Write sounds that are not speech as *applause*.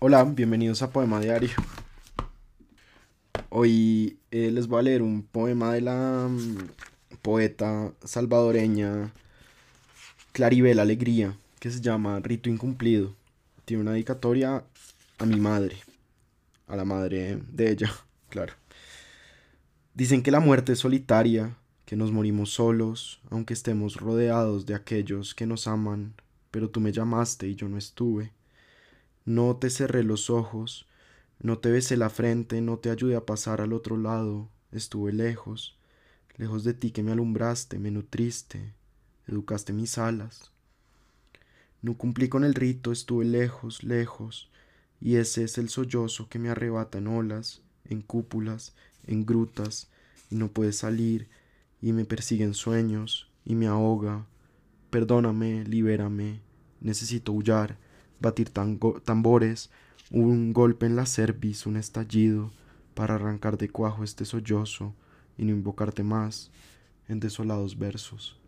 Hola, bienvenidos a Poema Diario. Hoy eh, les voy a leer un poema de la mm, poeta salvadoreña Claribel Alegría, que se llama Rito Incumplido. Tiene una dedicatoria a mi madre, a la madre de ella, *laughs* claro. Dicen que la muerte es solitaria, que nos morimos solos, aunque estemos rodeados de aquellos que nos aman, pero tú me llamaste y yo no estuve. No te cerré los ojos, no te besé la frente, no te ayudé a pasar al otro lado, estuve lejos, lejos de ti que me alumbraste, me nutriste, educaste mis alas. No cumplí con el rito, estuve lejos, lejos, y ese es el sollozo que me arrebata en olas, en cúpulas, en grutas, y no puede salir, y me persiguen sueños, y me ahoga. Perdóname, libérame, necesito huyar batir tambores, un golpe en la cerviz, un estallido, para arrancar de cuajo este sollozo y no invocarte más en desolados versos.